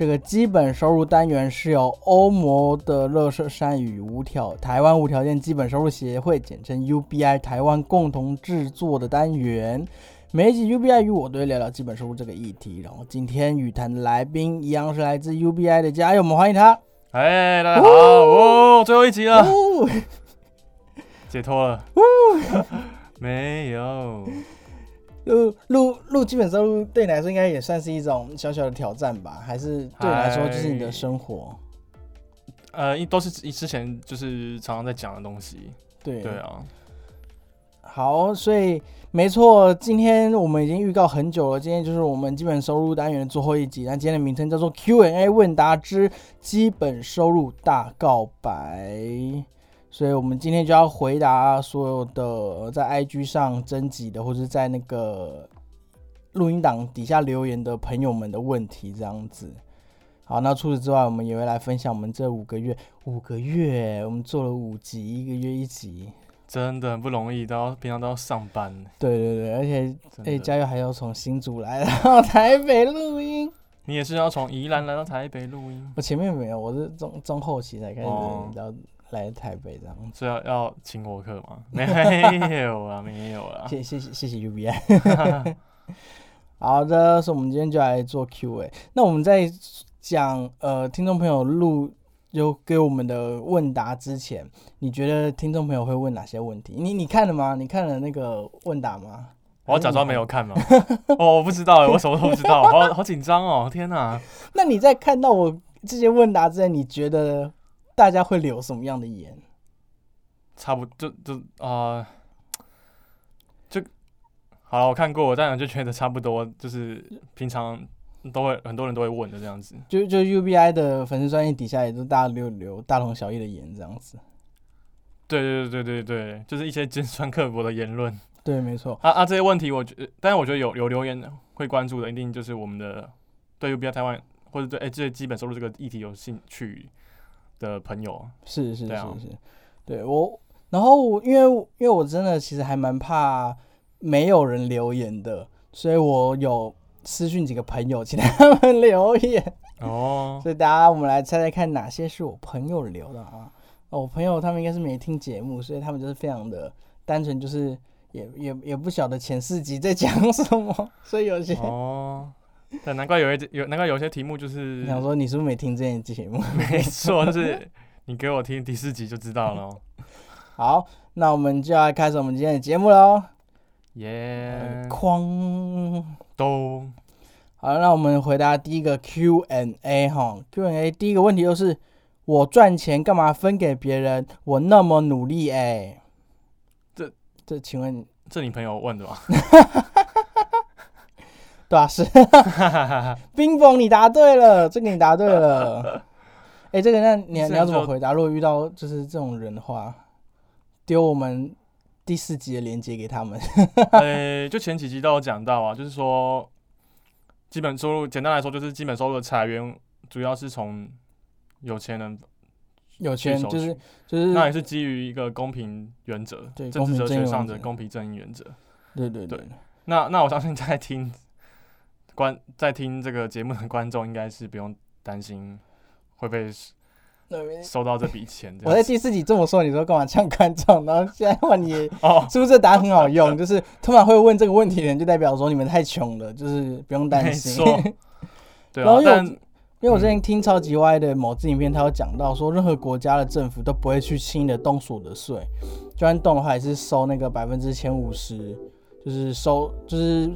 这个基本收入单元是由欧盟的乐色山与无条台湾无条件基本收入协会，简称 UBI 台湾共同制作的单元。每一集 UBI 与我都会聊聊基本收入这个议题。然后今天语谈的来宾一样是来自 UBI 的家友，我们欢迎他。哎，大家好哦，最后一集了，解脱了。没有，录录录基本收入对你来说应该也算是一种小小的挑战吧？还是对你来说就是你的生活？呃，一都是之前就是常常在讲的东西。对对啊，好，所以没错，今天我们已经预告很久了，今天就是我们基本收入单元的最后一集。那今天的名称叫做 Q&A 问答之基本收入大告白。所以我们今天就要回答所有的在 IG 上征集的，或者在那个录音档底下留言的朋友们的问题，这样子。好，那除此之外，我们也会来分享我们这五个月，五个月我们做了五集，一个月一集，真的很不容易，都要平常都要上班。对对对，而且哎，加油还要从新竹来到 台北录音。你也是要从宜兰来到台北录音，我前面没有，我是中中后期才开始哦要来台北这样子。所以要要请我客吗？没有啊，没有啊。谢谢谢谢谢 UBI。好的，所以我们今天就来做 Q&A。那我们在讲呃听众朋友录就给我们的问答之前，你觉得听众朋友会问哪些问题？你你看了吗？你看了那个问答吗？我要假装没有看吗？哦，我不知道，我什么都不知道，好好紧张哦！天哪，那你在看到我这些问答之前，你觉得大家会留什么样的言？差不就就啊、呃就好了。我看过，但我就觉得差不多，就是平常都会很多人都会问的这样子。就就 UBI 的粉丝专业底下也都大家留留大同小异的言这样子。对对对对对对，就是一些尖酸刻薄的言论。对，没错。啊啊，这些问题我觉得，但是我觉得有有留言会关注的，一定就是我们的对 UBI 台湾或者对哎、这些基本收入这个议题有兴趣的朋友。是是是是，对我，然后因为因为我真的其实还蛮怕没有人留言的，所以我有私讯几个朋友，请他们 留言。哦，所以大家我们来猜猜看哪些是我朋友留的啊？哦，我朋友他们应该是没听节目，所以他们就是非常的单纯，就是也也也不晓得前四集在讲什么，所以有些、哦，对，难怪有一有难怪有些题目就是想说你是不是没听这件节目？没错，就是你给我听第四集就知道了哦。好，那我们就要开始我们今天的节目喽。耶、哐！都好，那我们回答第一个 Q&A 哈，Q&A 第一个问题就是我赚钱干嘛分给别人？我那么努力哎、这这请问这你朋友问的吗？对啊是，冰峰你答对了，这个你答对了。哎、这个那你这你要怎么回答？如果遇到就是这种人的话，丢我们第四集的链接给他们。呃，就前几集都有讲到啊，就是说基本收入，简单来说就是基本收入的裁员主要是从有钱人有钱就是，就是那也是基于一个公平原则，对政治哲学上的公公平正义原则。对对对对那那我相信在听观在听这个节目的观众，应该是不用担心会被对。收到这笔钱这我在。第四集这么说，你说干嘛呛观众？然后现在换你 哦，是不是这答案很好用？就是通常会问这个问题的人，就代表说你们太穷了，就是不用担心。错 对然后，有啊但因为我之前听超级歪的某支影片，他有讲到说，任何国家的政府都不会去轻易的动所得税，就算动的话，也是收那个百分之前五十，就是收就是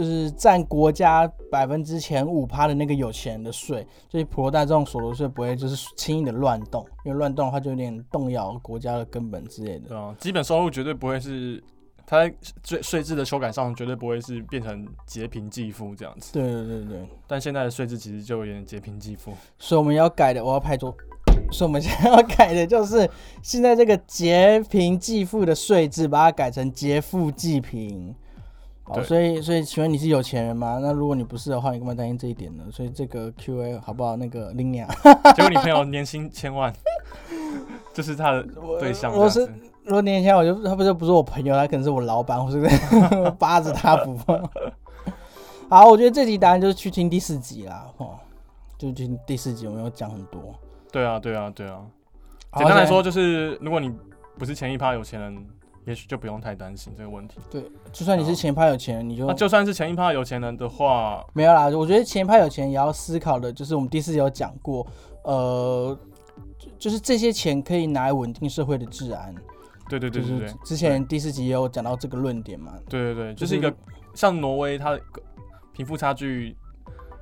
就是占国家百分之前五趴的那个有钱人的税，所以普罗大众所得税不会就是轻易的乱动，因为乱动的话就有点动摇国家的根本之类的。对啊，基本收入绝对不会是它在税税制的修改上绝对不会是变成劫贫济富这样子，对对对对，但现在的税制其实就有点劫贫济富。所以我们要改的，我要拍桌。所以我们现在要改的就是现在这个劫贫济富的税制，把它改成劫富济贫。好，所以所以请问你是有钱人吗？那如果你不是的话，你干嘛担心这一点呢？所以这个 Q&A 好不好？那个 l i n a，结果你朋友年薪千万，这是他的对象这我是。如果年前我就他不是不是我朋友，他可能是我老板，我是扒着他不放。好，我觉得这集答案就是去听第四集啦，哦，就听第四集，我们有讲很多。对啊，对啊，对啊。简单来说，就是如果你不是前一趴有钱人，也许就不用太担心这个问题。对，就算你是前一趴有钱人，你就那就算是前一趴有钱人的话，没有啦，我觉得前一派有钱也要思考的，就是我们第四集有讲过，呃，就就是这些钱可以拿来稳定社会的治安。对对对对对，之前第四集也有讲到这个论点嘛。对对对，就就是是一个像挪威，它的贫富差距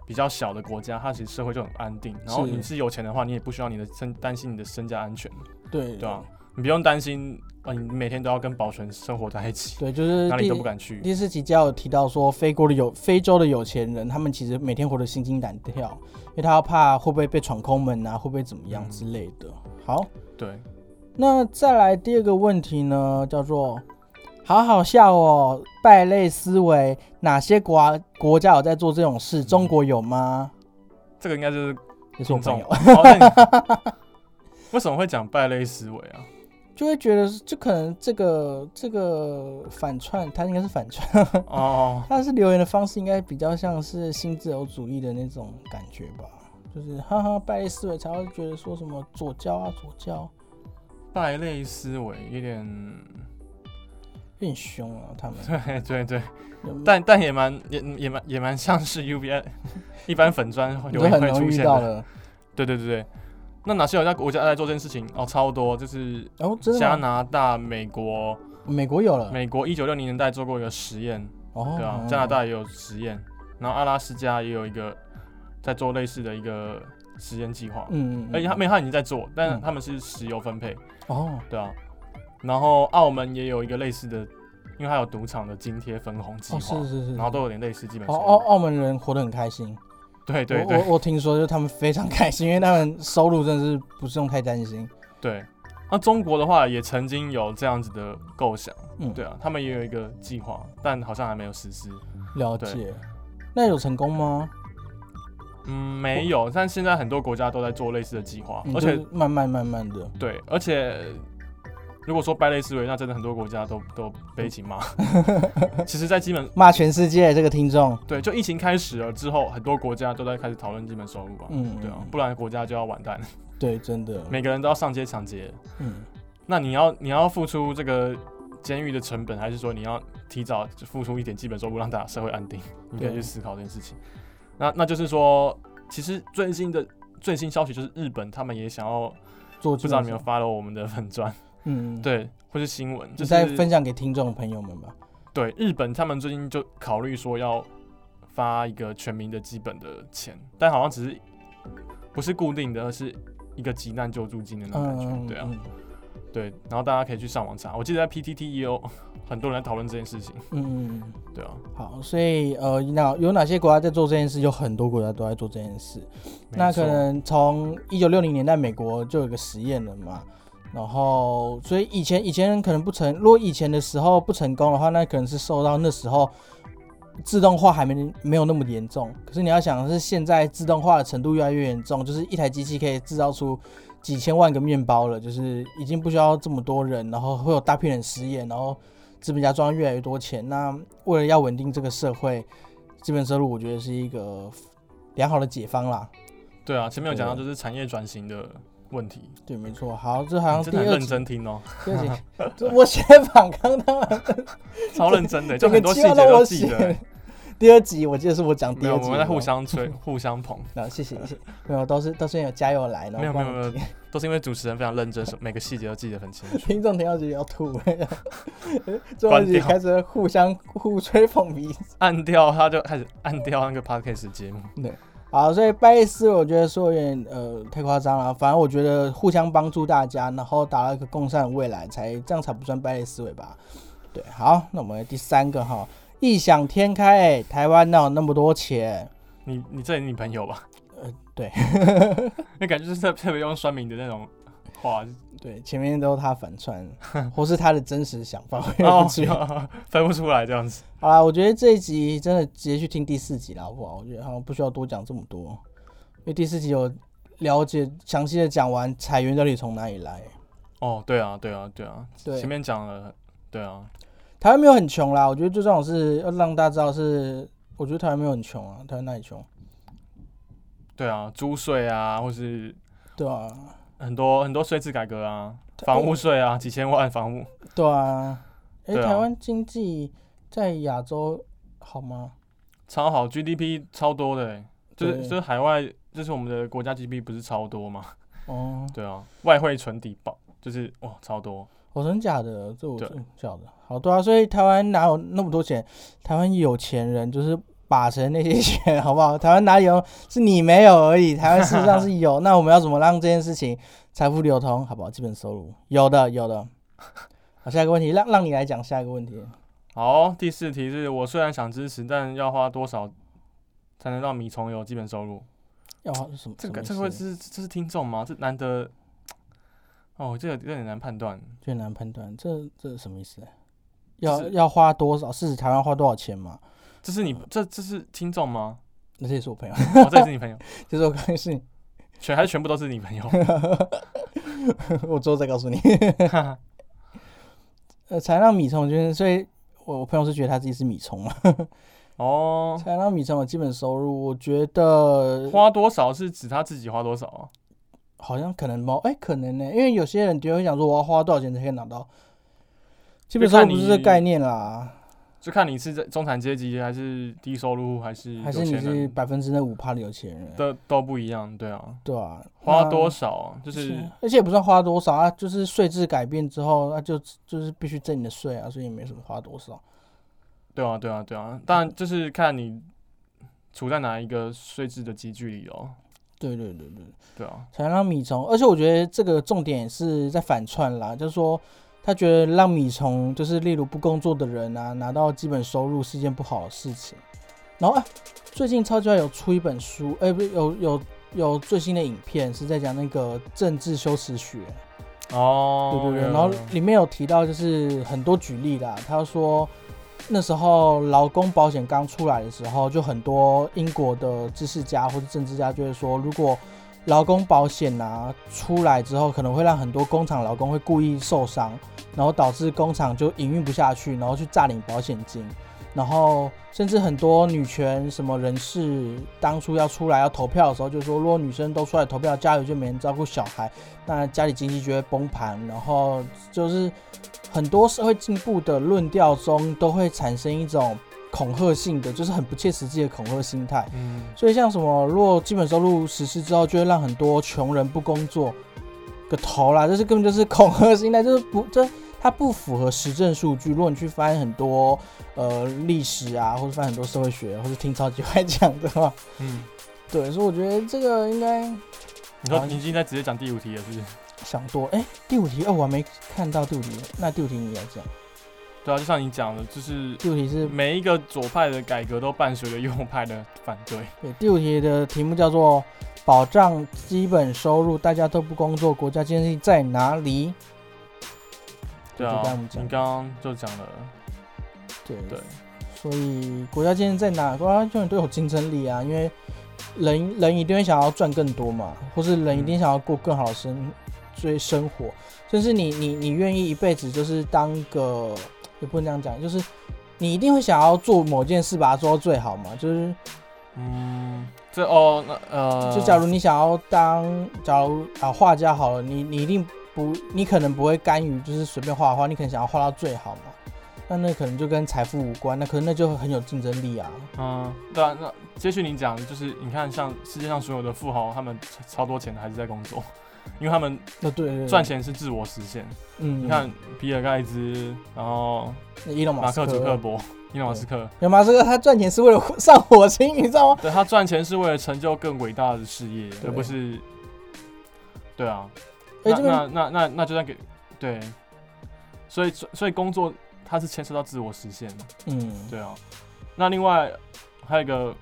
比较小的国家，它其实社会就很安定。然后你是有钱的话，你也不需要你的身担心你的身家安全，对对啊，你不用担心啊，你每天都要跟保全生活在一起，对，就是哪里都不敢去。第四集就有提到说，非国的有非洲的有钱人，他们其实每天活得心惊胆跳，因为他要怕会不会被闯空门啊，会不会怎么样嗯之类的。好，对，那再来第二个问题呢，叫做好好笑哦，败类思维，哪些国国家有在做这种事？中国有吗？这个应该就是也是我。朋友，哦 为什么会讲败类思维啊？就会觉得就可能这个这个反串，他应该是反串，哦，他是留言的方式应该比较像是新自由主义的那种感觉吧，就是哈哈败类思维才会觉得说什么左教啊左教，败类思维有点，有点凶啊他们。对对对，有但但也蛮也也蛮也蛮像是 U B I 一般粉砖很容易出现的。遇到了，对对对对，那哪些有家国家在做这件事情？哦，超多，就是加吗？拿大、美国，美国有了，美国一九六零年代做过一个实验，哦，对啊，加拿大也有实验，然后阿拉斯加也有一个在做类似的一个实验计划，嗯，嗯，而且他们他已经在做，但嗯。他们是石油分配，哦，对啊，然后澳门也有一个类似的，因为它有赌场的津贴分红计哦划，是是是，然后都有点类似基本哦收入澳澳门人活得很开心，对对对我我我听说就是他们非常开心，因为他们收入真的是不是用太担心，对。那中国的话也曾经有这样子的构想，嗯，对啊，他们也有一个计划，但好像还没有实施。了解。那有成功吗？嗯，没有，但现在很多国家都在做类似的计划，嗯而且就是慢慢慢慢的，对，而且如果说败类思维，那真的很多国家都都被一起骂。其实，在基本骂全世界这个听众，对，就疫情开始了之后，很多国家都在开始讨论基本收入啊，嗯，对啊嗯，不然国家就要完蛋，对，真的，每个人都要上街抢劫。嗯，那你要你要付出这个监狱的成本，还是说你要提早付出一点基本收入，让大家社会安定？你可以去思考这件事情。那那就是说，其实最新的最新消息就是日本他们也想要，做不知道你们 follow 我们的粉砖，嗯，，对，或是新闻，就是再是分享给听众朋友们吧。对日本他们最近就考虑说要发一个全民的基本的钱，但好像只是不是固定的，而是一个急难救助金的那种感觉，嗯，对啊。嗯对，然后大家可以去上网查，我记得在 PTT 也有 很多人在讨论这件事情。嗯。对啊，好，所以呃，那有哪些国家在做这件事？有很多国家都在做这件事。那可能从一九六零年代美国就有一个实验了嘛，然后所以以前以前可能不成，如果以前的时候不成功的话，那可能是受到那时候自动化还没没有那么严重。可是你要想的是，现在自动化的程度越来越严重，就是一台机器可以制造出几千万个面包了，就是已经不需要这么多人，然后会有大批人失业，然后资本家赚越来越多钱。那为了要稳定这个社会，基本收入我觉得是一个良好的解方啦。对啊，前面有讲到就是产业转型的问题，对，没错。好，这好像第二集，真听哦，对不起，这我写访纲他们超认真的，就很多细节都我记得。。第二集我记得是我讲第，二集，我们在互。相吹、互相捧，那谢谢谢谢，没有都是都是因为加油来，的没有没有没有都是因为主持人非常认真，每个细节都记得很清楚。听众听到就要吐，最后一集开始互相互吹捧彼此。按掉他就开始按掉那个 podcast 节目，好，所以拜类思维我觉得说有点呃太夸张了，反正我觉得互相帮助大家，然后达到一个共善的未来，才这样才不算败类思维吧？对，好，那我们第三个哈，异想天开、欸，台湾哪有那么多钱？你你这是你朋友吧？呃，对 那感觉是特特别用酸民的那种话，对，前面都是他反串，或是他的真实想法，我也哦不知道。分不出来这样子。好啦，我觉得这一集真的直接去听第四集了，好不好？我觉得好像不需要多讲这么多，因为第四集有了解详细的讲完彩源到底从哪里来。哦，对啊，对啊，对啊，对前面讲了，对啊，台湾没有很穷啦，我觉得最重要的是要让大家知道是，我觉得台湾没有很穷啊，台湾哪里穷？对啊，租税啊，或是对啊，很多很多税制改革啊，房屋税啊，几千万房屋，对啊。哎、对啊台湾经济在亚洲好吗？超好，GDP 超多的欸，就是就是海外，就是我们的国家 GDP 不是超多吗？哦，对啊，外汇存底爆，就是哇超多，我、真假的？这我对真假的。好，多啊，所以台湾哪有那么多钱？台湾有钱人就是把持那些钱，好不好？台湾哪里有？是你没有而已。台湾事实上是有。那我们要怎么让这件事情财富流通？好不好？基本收入有的，有的。好，下一个问题，让让你来讲下一个问题。好，第四题是我虽然想支持，但要花多少才能让米虫有基本收入？要花什么？这个这个会是这是听众吗？这难得 哦，这个有点难判断。最难判断，这这是什么意思？要就是要花多少？是指台湾花多少钱嘛？这是你这这是听众吗？那这也是我朋友，哦，这也是你朋友，就是我刚才是，全还是全部都是你朋友？我之后再告诉你。呃，才让米虫就是，所以我我朋友是觉得他自己是米虫嘛。哦，才让米虫有基本收入，我觉得花多少是指他自己花多少啊？好像可能吗？哎、可能呢、因为有些人就会想说，我要花多少钱才可以拿到基本上，不是这个概念啦，就看你是在中产阶级还是低收入还是还是你是百分之那五趴的有钱人，都都不一样，对啊，对啊，花多少啊就是而且也不算花多少啊，就是税制改变之后，那就就是必须征你的税啊，所以也没什么花多少。对啊，对啊，对啊，当然就是看你处在哪一个税制的集聚里哦。对对对对，对啊，才让米虫，而且我觉得这个重点是在反串啦，就是说他觉得让米虫，就是例如不工作的人啊，拿到基本收入是一件不好的事情。然后啊，最近超级外有出一本书，哎、不是有有有最新的影片是在讲那个政治修辞学，哦，对对对，有然后里面有提到就是很多举例啦，他说那时候劳工保险刚出来的时候，就很多英国的知识家或者政治家就会说，如果劳工保险啊出来之后，可能会让很多工厂劳工会故意受伤，然后导致工厂就营运不下去，然后去诈领保险金。然后甚至很多女权什么人士当初要出来要投票的时候，就说如果女生都出来投票，家里就没人照顾小孩，那家里经济就会崩盘。然后就是很多社会进步的论调中，都会产生一种恐吓性的，就是很不切实际的恐吓心态。嗯，所以像什么，如果基本收入实施之后，就会让很多穷人不工作个头啦，这是根本就是恐吓心态，就是不这它不符合实证数据。如果你去翻很多呃历史啊，或者翻很多社会学，或者听超级会讲的话，嗯，对，所以我觉得这个应该你说你已经在直接讲第五题了，是不是？想多。哎、第五题哦，我还没看到第五题，那第五题你来讲。对啊，就像你讲的，就是第五题是每一个左派的改革都伴随着右派的反对。对，第五题的题目叫做“保障基本收入，大家都不工作，国家经济在哪里对啊你刚刚就讲了，？”对对，所以国家经济在哪？国家永远都有竞争力啊，因为人人一定会想要赚更多嘛，或是人一定想要过更好的生追生活，甚至你你你愿意一辈子就是当个，也不能这样讲，就是你一定会想要做某件事把它做到最好嘛，就是嗯，这哦，那呃，就假如你想要当，假如啊画家好了，你你一定不，你可能不会甘于就是随便画画，你可能想要画到最好嘛。那那可能就跟财富无关，那可能那就很有竞争力啊。嗯，对啊，那接续你讲，就是你看，像世界上所有的富豪，他们超多钱的还是在工作，因为他们那对赚，钱是自我实现。嗯，你看比尔盖茨，然后那伊隆马马斯克，克·祖克伯、伊隆马斯克，伊隆马斯克他赚钱是为了上火星，你知道吗？对他赚钱是为了成就更伟大的事业，而不是，对啊，哎、那那那那那就算给对，所以所以工作它是牵涉到自我实现的，嗯，对啊。那另外还有一个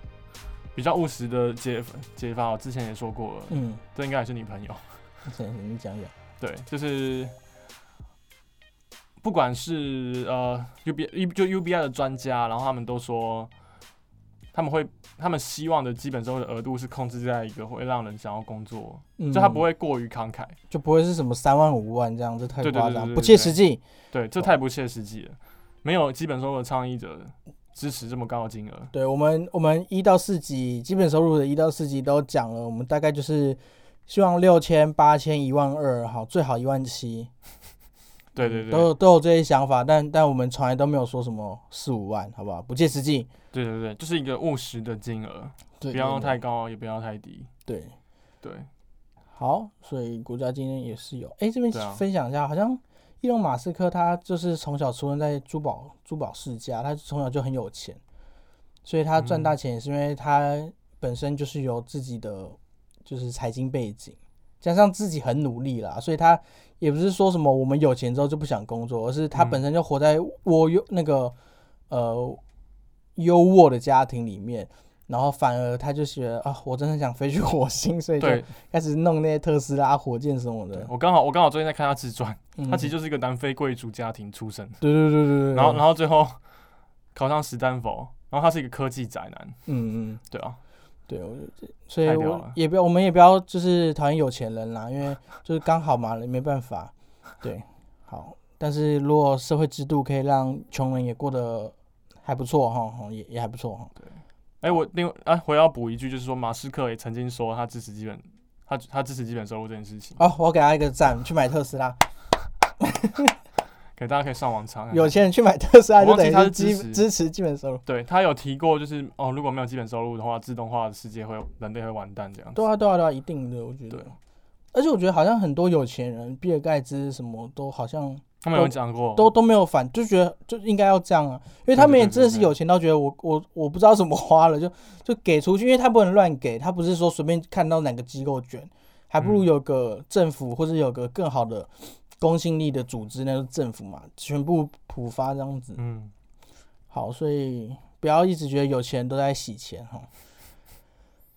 比较务实的解解法，我之前也说过了，嗯，这应该也是你朋友，行，你讲讲。对，就是不管是呃 UB 就 UBI 的专家，然后他们都说他们会他们希望的基本收入的额度是控制在一个会让人想要工作，嗯。就他不会过于慷慨，就不会是什么三万五万这样，这太夸张，不切实际。对，这太不切实际了，没有基本收入的倡议者支持这么高的金额，对我们，我们一到四级基本收入的一到四级都讲了，我们大概就是希望六千、八千、一万二，好，最好一万七，对对对，都有都有这些想法，但但我们从来都没有说什么四五万，好不好？不切实际。对对对，就是一个务实的金额，对，不要对。太高，也不要太低，对。对，好，所以国家今天也是有，哎、这边分享一下，好像伊隆马斯克他就是从小出生在珠宝珠宝世家，他从小就很有钱，所以他赚嗯。大钱也是因为他本身就是有自己的就是财经背景，加上自己很努力啦，所以他也不是说什么我们有钱之后就不想工作，而是他嗯本身就活在我优那个呃优渥的家庭里面。然后反而他就觉得啊，我真的想飞去火星，所以就对开始弄那些特斯拉火箭什么的。我刚好我刚好最近在看他自传，嗯他其实就是一个南非贵族家庭出身，对对对对对，然后然后后最后考上史丹佛，然后他是一个科技宅男，嗯嗯，对啊，对，我所以我也不要，我们也不要就是讨厌有钱人啦，因为 就是刚好嘛，没办法。对，好，但是如果社会制度可以让穷人也过得还不错哈，哈也也还不错哈。对哎、我另外啊，我要补一句，就是说马斯克也曾经说他支持基本，他他支持基本收入这件事情，哦，我给他一个赞，去买特斯拉。给大家可以上网查。有钱人去买特斯拉就等于是基是支持支持基本收入。对他有提过，就是哦，如果没有基本收入的话，自动化的世界会人类会完蛋这样。对啊，对啊，对啊，一定的，我觉得对。而且我觉得好像很多有钱人，比尔盖茨什么都好像他们有讲过，都都没有反，就觉得就应该要这样啊，因为他们也真的是有钱到觉得我我我不知道怎么花了，就就给出去，因为他不能乱给，他不是说随便看到哪个机构卷，还不如嗯有个政府或者有个更好的公信力的组织，那就是政府嘛，全部普发这样子。嗯，好，所以不要一直觉得有钱人都在洗钱哈。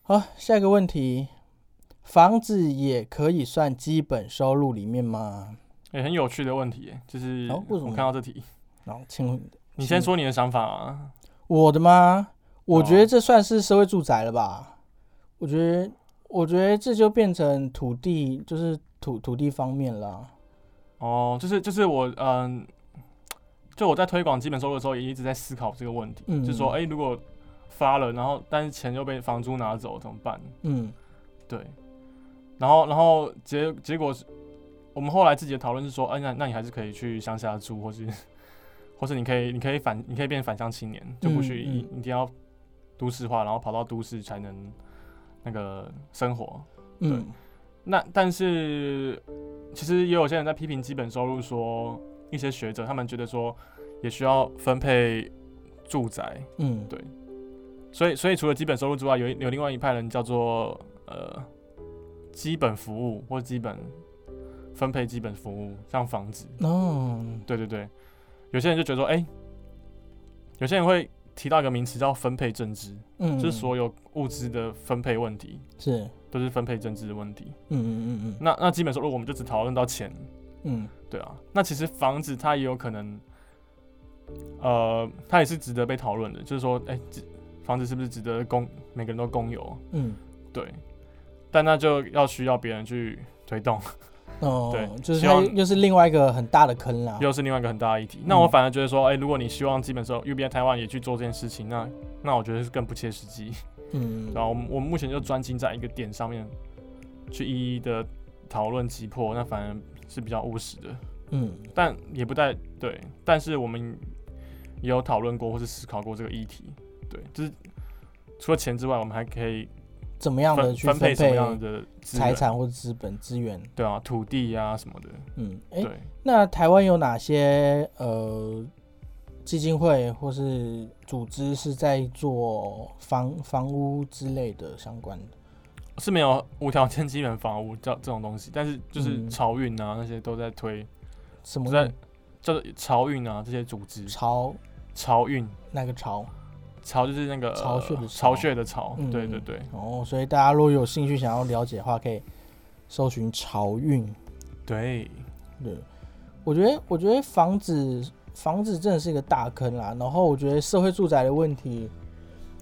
好，下一个问题，房子也可以算基本收入里面吗？也、很有趣的问题，就是我看到这题，然后请你先说你的想法啊。我的吗？我觉哦得这算是社会住宅了吧？我觉得，我觉得这就变成土地，就是土土地方面啦。哦，就是就是我嗯，就我在推广基本收入的时候，也一直在思考这个问题，嗯就是说，哎、如果发了，然后但是钱又被房租拿走怎么办？嗯对，然后然后结结果是，我们后来自己的讨论是说，哎、那那你还是可以去乡下住，或是 或是你可以你可以返你可以变返乡青年，就不许嗯一、一定要都市化，然后跑到都市才能那个生活。嗯那但是其实也有些人在批评基本收入说，一些学者他们觉得说也需要分配住宅，嗯，对。所以所以除了基本收入之外，有有另外一派人叫做呃基本服务或基本分配基本服务，像房子，哦，对对对，有些人就觉得说，哎、有些人会提到一个名词叫分配政治，嗯，就是所有物资的分配问题。是，都是分配政治的问题。嗯嗯嗯嗯那那基本收入我们就只讨论到钱，嗯对啊，那其实房子它也有可能，呃，它也是值得被讨论的，就是说，哎、这房子是不是值得公每个人都公有？嗯，对，但那就要需要别人去推动，哦，对就是它又是另外一个很大的坑啦。又是另外一个很大的议题。那我嗯反而觉得说，哎、如果你希望基本收入 UBI 台湾也去做这件事情，那那我觉得是更不切实际。嗯，然后我们我们目前就专精在一个点上面去一一的讨论击破，那反而是比较务实的。嗯但也不太对，但是我们也有讨论过或是思考过这个议题，对，就是除了钱之外，我们还可以怎么样的去分分配什么样的财产或者资本资源？对啊，土地呀、什么的，嗯，哎、对，那台湾有哪些呃基金会或是组织是在做房房屋之类的相关的？是没有无条件基本房屋这这种东西，但是就是嗯漕运啊那些都在推，什么在叫做漕运啊这些组织，潮潮运，那个潮？潮就是那个巢穴的巢巢穴的巢，嗯对对对哦，所以大家如果有兴趣想要了解的话，可以搜寻潮运。对，对，我觉得我觉得房子房子真的是一个大坑啦。然后我觉得社会住宅的问题，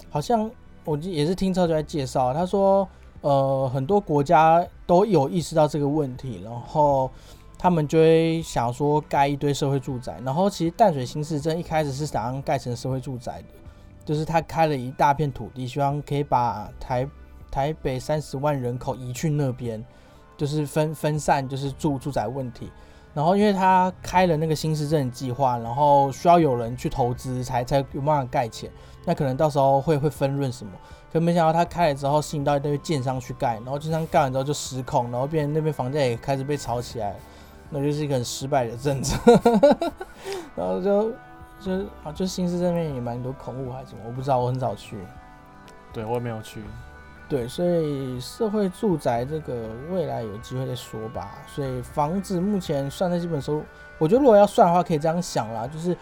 好像我记也是听超就在介绍，他说呃很多国家都有意识到这个问题，然后他们就会想说盖一堆社会住宅。然后其实淡水新市镇一开始是想要盖成社会住宅的，就是他开了一大片土地，希望可以把台台北三十万人口移去那边。就是分分散，就是住住宅问题。然后因为他开了那个新市镇计划，然后需要有人去投资才才有办法盖起来。那可能到时候会会分润什么？可没想到他开了之后吸引到一堆建商去盖，然后建商盖完之后就失控，然后变那边房价也开始被炒起来。那就是一个很失败的政策。然后就就啊，就新市镇那边也蛮多恐怖还是什么，我不知道，我很少去。对我也没有去，对，所以社会住宅这个未来有机会再说吧。所以房子目前算在基本收入，我觉得如果要算的话，可以这样想啦，就是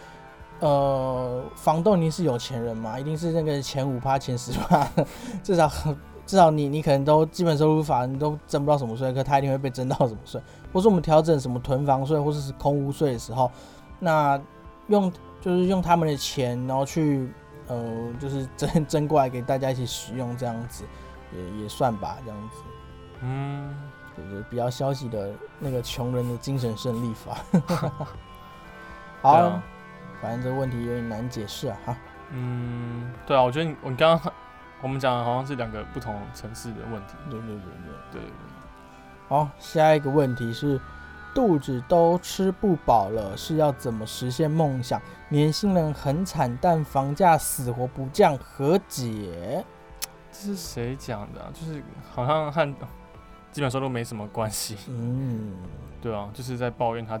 呃，房东一定是有钱人嘛，一定是那个前五趴、前十趴，至少至少你你可能都基本收入法你都征不到什么税，可他一定会被征到什么税，或是我们调整什么囤房税或者是空屋税的时候，那用就是用他们的钱，然后去呃，就是 征征过来给大家一起使用，这样子也也算吧，这样子。嗯，就是比较消极的那个穷人的精神胜利法。好，啊，反正这个问题有点难解释啊，哈。嗯，对啊，我觉得你我刚刚我们讲的好像是两个不同层次的问题，对对对对。对对对，好，下一个问题是，肚子都吃不饱了，是要怎么实现梦想？年轻人很惨，但房价死活不降，何解？这是谁讲的、啊？就是好像和基本收入没什么关系，嗯，对啊，就是在抱怨他，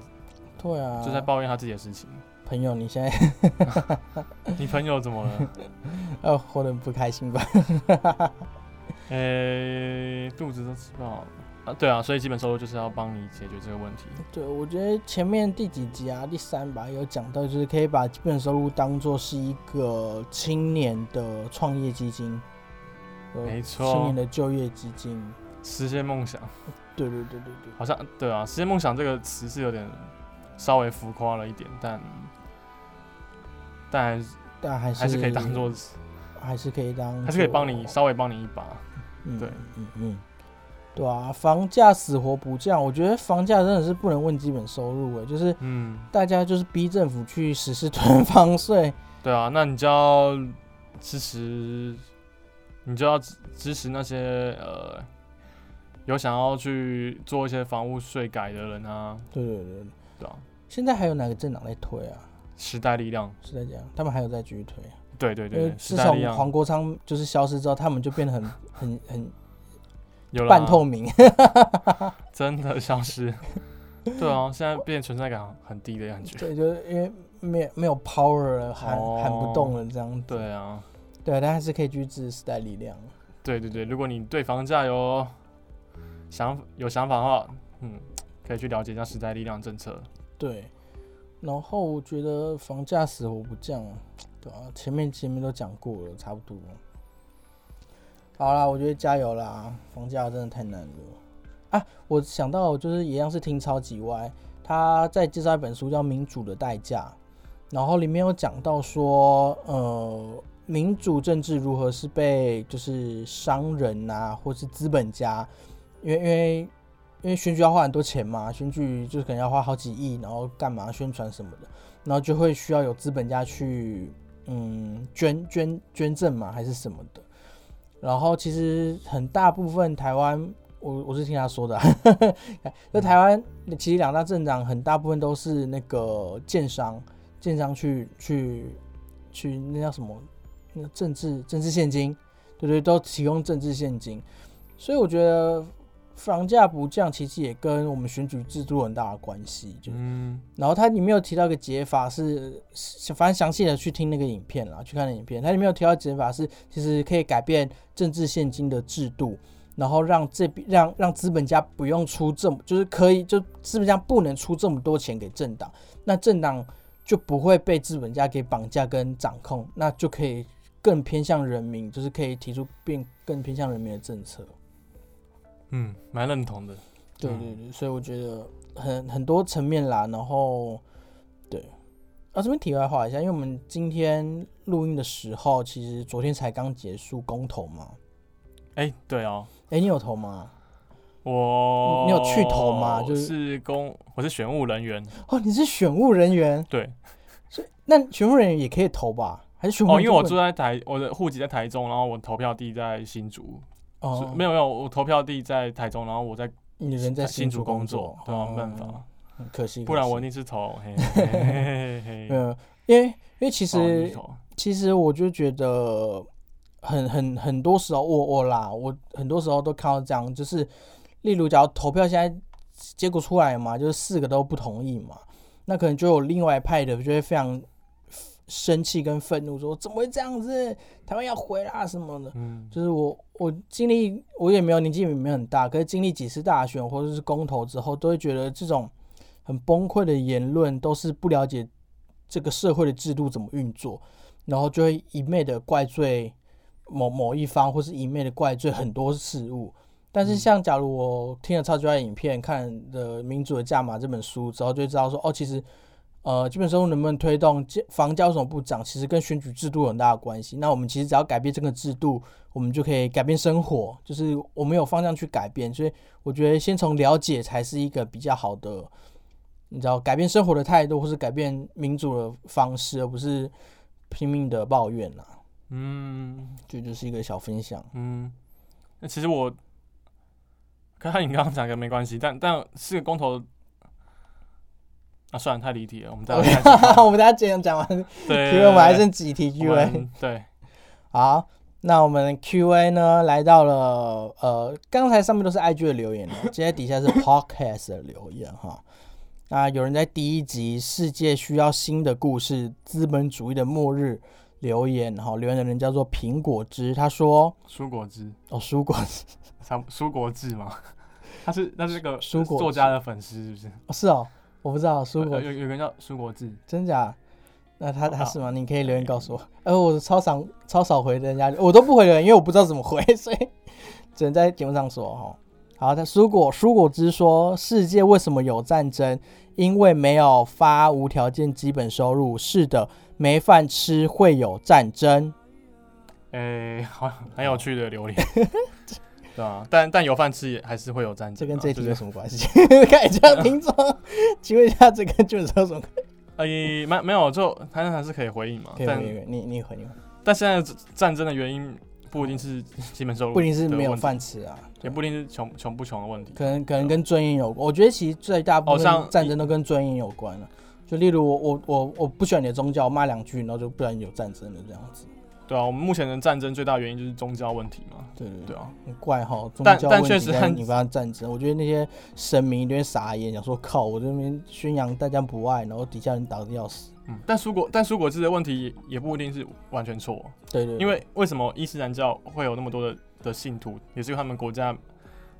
对啊，就在抱怨他自己的事情。朋友，你现在 你朋友怎么了？呃活得不开心吧？诶、肚子都吃不好啊，对啊，所以基本收入就是要帮你解决这个问题。对，我觉得前面第几集啊，第三吧，有讲到，就是可以把基本收入当做是一个青年的创业基金，呃没错。青年的就业基金。实现梦想，对对对对对，好像对啊，实现梦想这个词是有点稍微浮夸了一点，但但还是但还是还是可以当做，还是可以当，还是可以帮你，稍微帮你一把。嗯对，嗯嗯，对啊，房价死活不降，我觉得房价真的是不能问基本收入诶，就是嗯，大家就是逼政府去实施囤房税，对啊，那你就要支持，你就要支支持那些呃有想要去做一些房屋税改的人啊，对对对对，对啊，现在还有哪个政党在推啊？时代力量，时代力量，他们还有在继续推。啊对对对，时自从代力量黄国昌就是消失之后，他们就变得很很很有啦半透明。真的消失。对啊，现在变存在感很低的感觉。对，就是因为没有没有 power 了，喊、哦喊不动了这样子。对啊，对，但还是可以去支持时代力量。对对对，如果你对房价有想有想法的话，嗯，可以去了解一下时代力量政策。对，然后我觉得房价死活不降，对啊，前面前面都讲过了，差不多。好啦，我觉得加油啦，房价真的太难了啊！我想到就是一样是听超级歪，他在介绍一本书叫《民主的代价》，然后里面有讲到说，呃，民主政治如何是被就是商人啊，或是资本家，因为因为因为选举要花很多钱嘛，选举就是可能要花好几亿，然后干嘛宣传什么的，然后就会需要有资本家去嗯捐捐捐赠嘛，还是什么的。然后其实很大部分台湾，我我是听他说的、啊，就台湾其实两大政党很大部分都是那个建商，建商去去去那叫什么？那个政治政治现金，对对，都提供政治现金，所以我觉得房价不降，其实也跟我们选举制度有很大的关系。就嗯，然后它里面有提到一个解法是，是反正详细的去听那个影片啦，去看那影片，它里面有提到解法是，其实可以改变政治现金的制度，然后让这笔让让资本家不用出这么，就是可以就资本家不能出这么多钱给政党，那政党就不会被资本家给绑架跟掌控，那就可以更偏向人民，就是可以提出变更偏向人民的政策。嗯，蛮认同的。嗯对对对，所以我觉得很很多层面啦，然后对，啊这边题外话一下，因为我们今天录音的时候，其实昨天才刚结束公投嘛，哎、对哦，哎、你有投吗？我你有去投吗就是是公，我是选务人员。哦，你是选务人员，对，所以那选务人员也可以投吧？哦，因为我住在台，我的户籍在台中，然后我投票地在新竹。哦，没有没有，我投票地在台中，然后我在你人在新竹工作，对啊，哦没办法，很可惜，不然我一定是投。嘿嘿嘿因为因为其实其实我就觉得很很很多时候，我我啦，我很多时候都看到这样，就是例如，假如投票现在结果出来嘛，就是四个都不同意嘛，那可能就有另外一派的就会非常生气跟愤怒，说怎么会这样子？台湾要回啦什么的。嗯，就是我我经历我也没有年纪也没有很大，可是经历几次大选或者是公投之后，都会觉得这种很崩溃的言论都是不了解这个社会的制度怎么运作，然后就会一昧的怪罪某某一方，或是一昧的怪罪很多事物。但是像假如我听了超级爱影片，看的《民主的价码》这本书之后，就会知道说，哦，其实呃，基本收入能不能推动建房价为什么不涨，其实跟选举制度有很大的关系。那我们其实只要改变这个制度，我们就可以改变生活，就是我们有方向去改变。所以我觉得先从了解才是一个比较好的，你知道，改变生活的态度，或是改变民主的方式，而不是拼命的抱怨啦。嗯这就是一个小分享。嗯，那其实我，跟他你刚刚讲的没关系，但但是个公投。啊，算了，太离题了，我们再来看下一题 我们大家这样讲完对，Q&A，我们还剩几题我 Q&A。们对，好，那我们 Q&A 呢来到了呃，刚才上面都是 IG 的留言了，接下来底下是 Podcast 的留言哈。那有人在第一集《世界需要新的故事：资本主义的末日》留言，哈，留言的人叫做苹果汁，他说蔬果汁，哦，蔬果汁 差不蔬果汁吗？他是那是这个蔬果作家的粉丝，是不是？哦是哦，我不知道蔬果有有有个人叫蔬果汁，真假？那他他啊是吗？你可以留言告诉我。呃，我超少超少回人家，我都不回人，因为我不知道怎么回，所以只能在节目上说哈。好，他蔬果蔬果汁说，世界为什么有战争？因为没有发无条件基本收入。是的，没饭吃会有战争。诶、好很有趣的留言，对啊，但但有饭吃也还是会有战争啊，这跟这一题有什么关系？看一下听众，请问一下，这跟就是有什么关系？诶，没没有，就还还是可以回应嘛。但可以回你你回应回，但现在战争的原因不一定是基本收入，不一定是没有，饭吃啊，也不一定是穷穷不穷的问题。可能可能跟尊严有关。我觉得其实最大部分战争都跟尊严有关了。就例如我我我我不喜欢你的宗教，骂两句，然后就不然有战争了这样子。对啊，我们目前的战争最大原因就是宗教问题嘛。对对对啊，很怪哈，宗但教问但确实引发战争。我觉得那些神明一定会傻眼，想说靠，我这边宣扬大家不爱，然后底下人打的要死。嗯，但蔬果但蔬果汁的问题也也不一定是完全错，对对对因为为什么伊斯兰教会有那么多的的信徒，也是因为他们国家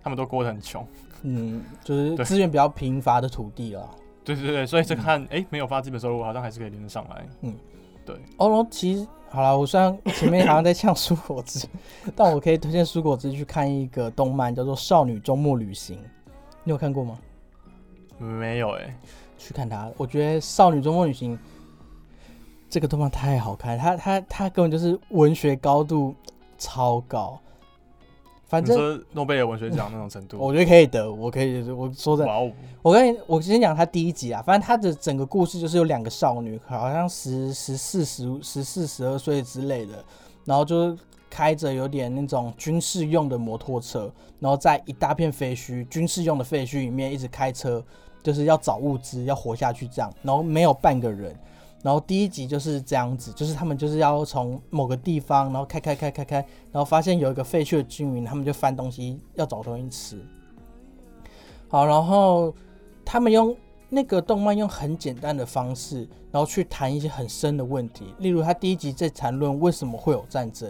他们都过得很穷。嗯，就是对资源比较贫乏的土地啦。对对对，所以这个和哎、诶没有发基本收入好像还是可以连得上来。哦，然后其实好了，我虽然前面好像在呛蔬果汁，但我可以推荐蔬果汁去看一个动漫，叫做《少女周末旅行》，你有看过吗？没有哎、去看它，我觉得《少女周末旅行》这个动漫太好看，它它它根本就是文学高度超高，反正诺贝尔文学奖那种程度，我觉得可以得，我可以，我说真的，哇哦，我跟你，我先讲他第一集啊，反正他的整个故事就是有两个少女，好像十十四十十四十二岁之类的，然后就开着有点那种军事用的摩托车，然后在一大片废墟，军事用的废墟里面一直开车，就是要找物资，要活下去这样，然后没有半个人。然后第一集就是这样子，就是他们就是要从某个地方，然后开开开开开，然后发现有一个废墟的居民，他们就翻东西要找东西吃。好，然后他们用那个动漫用很简单的方式，然后去谈一些很深的问题，例如他第一集在谈论为什么会有战争，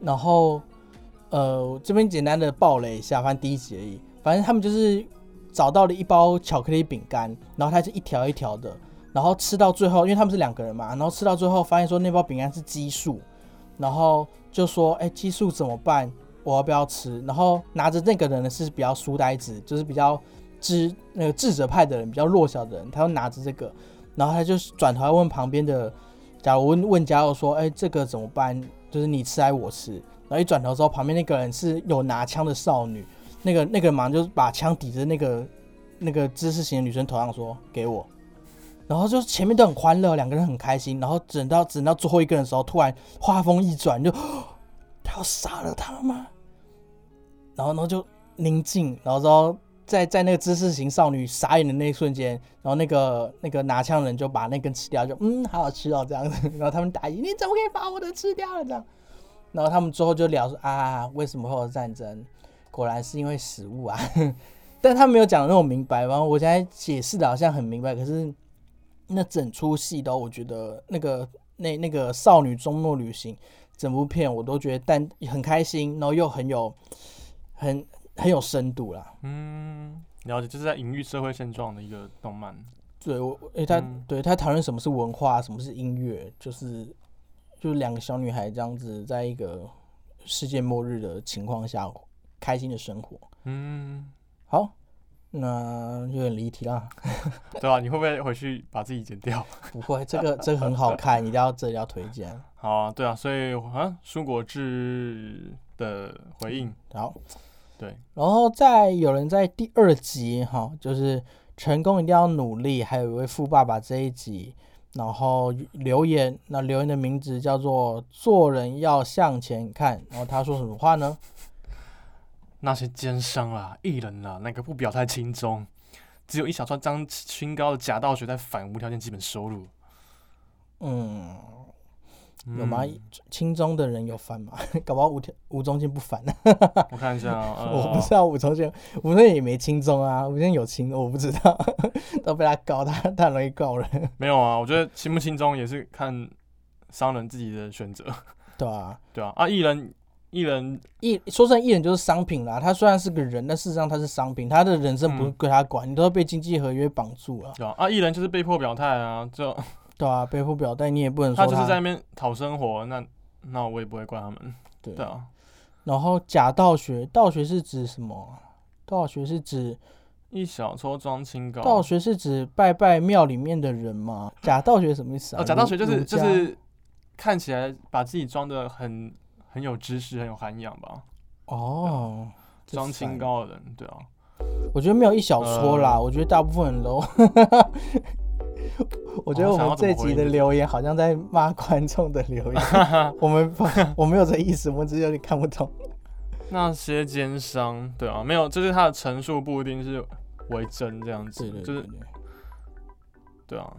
然后呃，这边简单的爆雷一下，反正第一集而已。反正他们就是找到了一包巧克力饼干，然后它是一条一条的，然后吃到最后，因为他们是两个人嘛，然后吃到最后发现说那包饼干是激素，然后就说，哎，激素怎么办？我要不要吃？然后拿着那个人呢是比较书呆子，就是比较智那个智者派的人，比较弱小的人，他就拿着这个，然后他就转头问旁边的，假如问问嘉佑说，哎，这个怎么办？就是你吃还是我吃？然后一转头之后，旁边那个人是有拿枪的少女，那个那个马上就把枪抵着那个那个姿势型女生头上说给我，然后就前面都很欢乐，两个人很开心，然后等到等到最后一个人的时候，突然画风一转，就 他要杀了他吗？然后然后就宁静，然后之后在在那个知识型少女傻眼的那一瞬间，然后那个那个拿枪人就把那根吃掉，就嗯好好吃哦这样子，然后他们打赢，你怎么可以把我的吃掉了这样？然后他们最后就聊说啊，为什么会有战争？果然是因为食物啊！但他没有讲的那么明白。然后我现在解释的好像很明白，可是那整出戏都我觉得那个那那个少女周末旅行整部片我都觉得但很开心，然后又很有很很有深度啦。嗯，了解，就是在隐喻社会现状的一个动漫。对我，诶，他对他讨论什么是文化，什么是音乐，就是。就是两个小女孩这样子，在一个世界末日的情况下，开心的生活。嗯，好，那有点离题了。对啊，你会不会回去把自己剪掉？不会，这个这个很好看，一定要这里要推荐。好啊，对啊，所以啊，苏国志的回应，好，对，然后再有人在第二集哈，就是成功一定要努力，还有一位富爸爸这一集。然后留言，那留言的名字叫做“做人要向前看”。然后他说什么话呢？那些奸商啊、艺人啊，那个不表态轻中，只有一小串张清高的假道学在反无条件基本收入。嗯。有吗？轻中的人有反吗？搞不好吴条吴宗宪不反呢。我看一下啊，我不知道吴宗宪，吴宗宪也没轻中啊。吴宗宪有轻，我不知道，都被他告，他他容易告人。没有啊，我觉得轻不轻中也是看商人自己的选择。对啊，对啊，啊，艺人艺人艺说真，艺人就是商品啦。他虽然是个人，但事实上他是商品，他的人生不归他管，你都要被经济合约绑住了。对啊，啊，艺人就是被迫表态啊，就。对啊，被迫表态你也不能说他就是在那边讨生活，那那我也不会怪他们。对啊，然后假道学，道学是指什么？道学是指一小撮装清高。道学是指拜拜庙里面的人吗？假道学什么意思啊？假道学就是就是看起来把自己装的很很有知识、很有涵养吧？哦，装清高的人，对啊。我觉得没有一小撮啦，我觉得大部分人都。我觉得我们这集的留言好像在骂 观众的留言，我们我没有这意思，我们只是有点看不懂。那些奸商，对啊，没有，就是他的陈述不一定是为真这样子，就是对啊。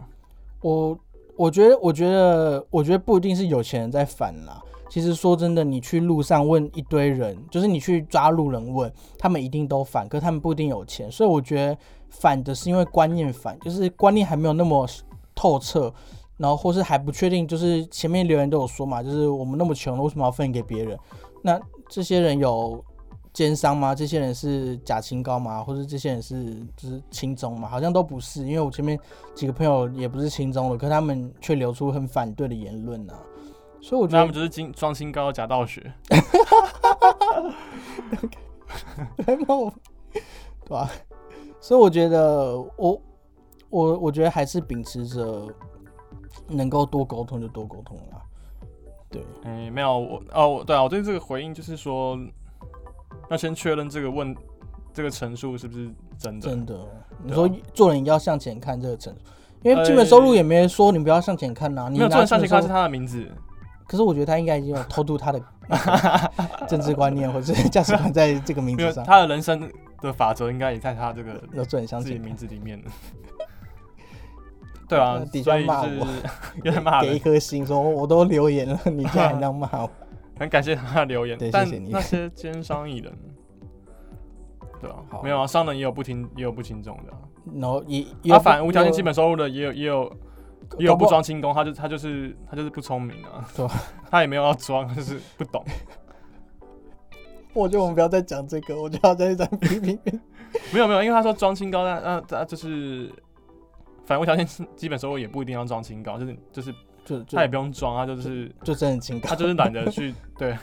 我我觉得，我觉得，我觉得不一定是有钱人在反啦。其实说真的，你去路上问一堆人，就是你去抓路人问，他们一定都反，可他们不一定有钱，所以我觉得。反的是因为观念反，就是观念还没有那么透彻，然后或是还不确定，就是前面留言都有说嘛，就是我们那么穷，为什么要分给别人？那这些人有奸商吗？这些人是假清高吗？或者这些人是就是轻中吗？好像都不是，因为我前面几个朋友也不是轻中的，可他们却流出很反对的言论呢，所以我觉得他们就是金装清高假道学，对吧？所以我觉得，我我我觉得还是秉持着能够多沟通就多沟通啦。对，哎，没有我哦，对啊，我对这个回应就是说，要先确认这个问这个陈述是不是真的。真的，你说做人要向前看这个陈述，因为基本收入也没说你不要向前看呐。没有向前看是他的名字，可是我觉得他应该已经有偷渡他的政治观念或者价值观在这个名字上，他的人生。的法则应该也在他这个自己名字里面对啊，底下骂我，骂给一颗心，说我都留言了，你竟然这样骂我，很感谢他留言。谢谢你。那些奸商艺人，对啊，没有啊，商人也有不听，也有不轻重的。然后也他反无条件基本收入的，也有也有也有不装轻功，他就他就是他就是不聪明啊，对 他也没有要装，就是不懂。我觉得我们不要再讲这个，我就要再再批评。没有没有，因为他说装清高，那那那就是反正条件基本收入也不一定要装清高，就是就是就就他也不用装，他就是就真的清高。他就是懒得去 对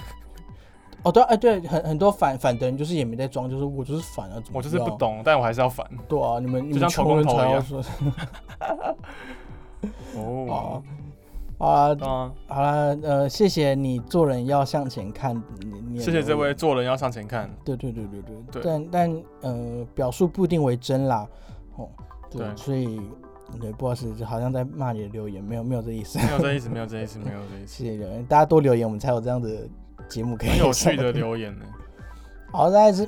哦，对，哎，对，很很多反反的人就是也没在装，就是我就是反啊，怎么我就是不。懂，但我还是要反对啊，你们你们就像投穷人公投一样才要说。哦好啊，啊，好了，呃，谢谢你做人要向前看。你你谢谢这位。做人要向前看，对对对对对。对但但呃，表述不一定为真啦。哦，对，对所以对，不好意思，就好像在骂你的留言，没有没有这意思。没有这意思，没有这意思，没有这意思，谢谢留言，大家多留言，我们才有这样的节目可以很有趣的留言呢。好，再来是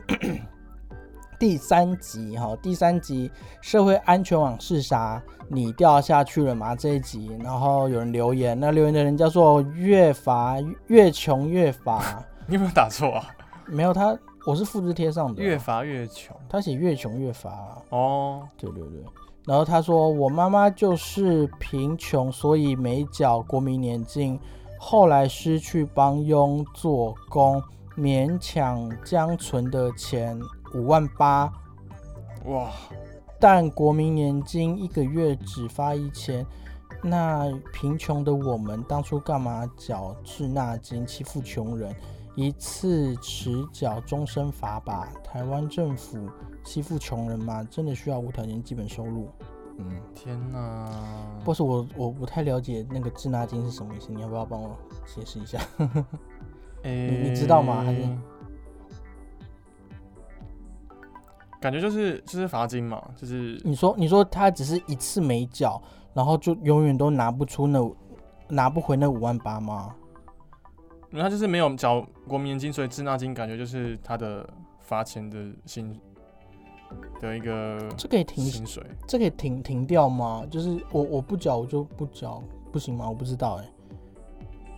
第三集哈，第三集社会安全网是啥？你掉下去了吗？这一集，然后有人留言，那留言的人叫做越罚越穷越罚，你有没有打错啊？没有他，我是复制贴上的，越罚越穷他写越穷越罚啊，哦，对对对。然后他说：“我妈妈就是贫穷，所以没缴国民年金，后来失去帮佣做工，勉强将存的钱五万八，哇，但国民年金一个月只发一千。那贫穷的我们当初干嘛缴滞纳金欺负穷人？一次迟缴终身罚吧？台湾政府欺负穷人吗？真的需要无条件基本收入？嗯，天哪！不是我我不太了解那个滞纳金是什么意思，你要不要帮我解释一下？你你知道吗还是感觉就是就是罚金嘛，就是你说你说他只是一次没缴，然后就永远都拿不出那拿不回那五万八吗？他就是没有缴国民年金，所以滞纳金感觉就是他的罚钱的薪的一个这可以停薪水。这可以停停掉吗？就是我我不缴我就不缴，不行吗？我不知道哎、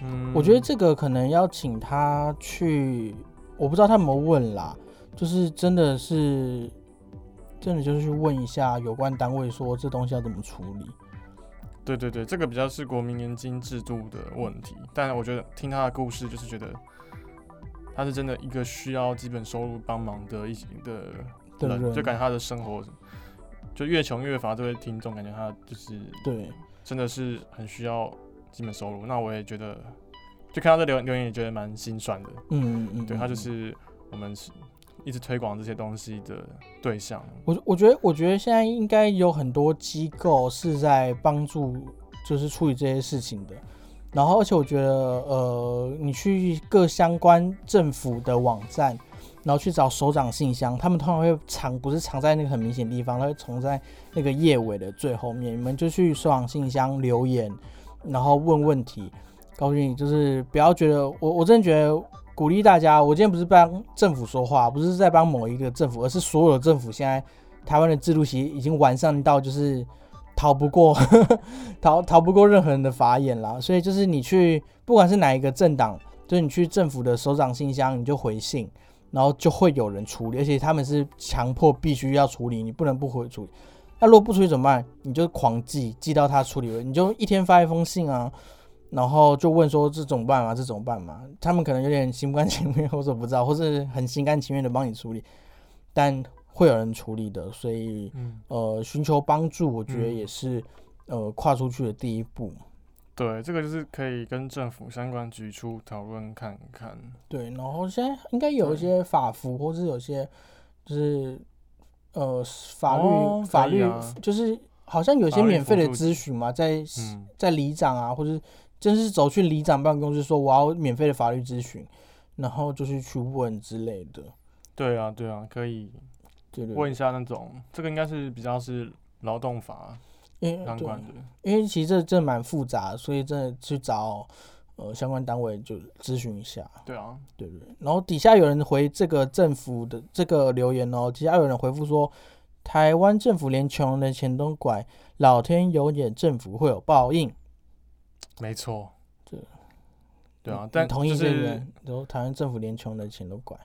嗯，我觉得这个可能要请他去，我不知道他有没有问啦，就是真的是真的就是去问一下有关单位说这东西要怎么处理。对对对，这个比较是国民年金制度的问题，但我觉得听他的故事，就是觉得他是真的一个需要基本收入帮忙的一的人，就感觉他的生活就越穷越乏。这位听众感觉他就是对，真的是很需要基本收入。那我也觉得，就看到这留留言也觉得蛮心酸的。嗯嗯嗯，对他就嗯是我们是一直推广这些东西的对象。我我觉得，我觉得现在应该有很多机构是在帮助，就是处理这些事情的。然后，而且我觉得，呃，你去各相关政府的网站，然后去找首长信箱，他们通常会藏，不是藏在那个很明显的地方，他会藏在那个页尾的最后面。你们就去首长信箱留言，然后问问题，告诉你，就是不要觉得我，我真的觉得鼓励大家，我今天不是帮政府说话，不是在帮某一个政府，而是所有的政府现在台湾的制度其实已经完善到就是逃不过 逃逃不过任何人的法眼啦。所以就是你去不管是哪一个政党，就是你去政府的首长信箱，你就回信，然后就会有人处理，而且他们是强迫必须要处理，你不能不回处理。那如果不处理怎么办？你就狂寄，寄到他处理了，你就一天发一封信啊。然后就问说这怎么办嘛？这怎么办嘛？他们可能有点心不甘情不愿，或者不知道，或是很心甘情愿的帮你处理，但会有人处理的。所以嗯，呃，寻求帮助，我觉得嗯也是、呃跨出去的第一步。对，这个就是可以跟政府相关局处讨论看看。对，然后现在应该有一些法服，或是有些就是呃法律、哦法律啊就是好像有些免费的咨询嘛，在嗯，在里长啊，或者真是走去里长办公室说我要免费的法律咨询，然后就是去问之类的。对啊，对啊，可以对对问一下那种，这个应该是比较是劳动法相关的。因为其实这这蛮复杂，所以真的去找呃相关单位就咨询一下。对啊，对对，然后底下有人回这个政府的这个留言哦，底下有人回复说，台湾政府连穷人的钱都拐，老天有眼，政府会有报应。没错。对对啊，但同意就是这个然后台湾政府连穷人的钱都管，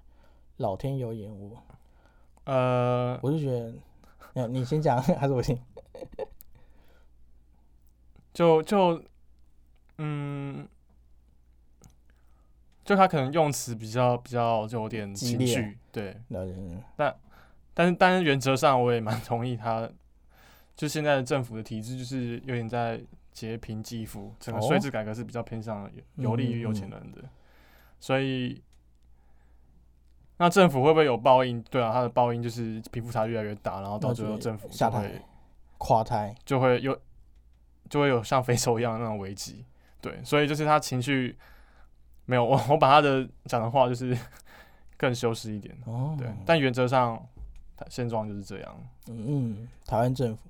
老天有眼，我呃，我就觉得，没有你先讲 还是我先？就就嗯，就他可能用词比较比较就有点情绪，对，了解。但是但是原则上我也蛮同意他，就现在的政府的体制就是有点在劫贫济富，整个哦。税制改革是比较偏向有有利于有钱人的，所以那政府会不会有报应？对啊，他的报应就是贫富差距越来越大，然后到最后政府下台垮台，就会有就会有像非洲一样的那种危机，对，所以就是他情绪没有我我把他的讲的话就是 更修饰一点，哦，对，但原则上他现状就是这样。嗯嗯，台湾政府，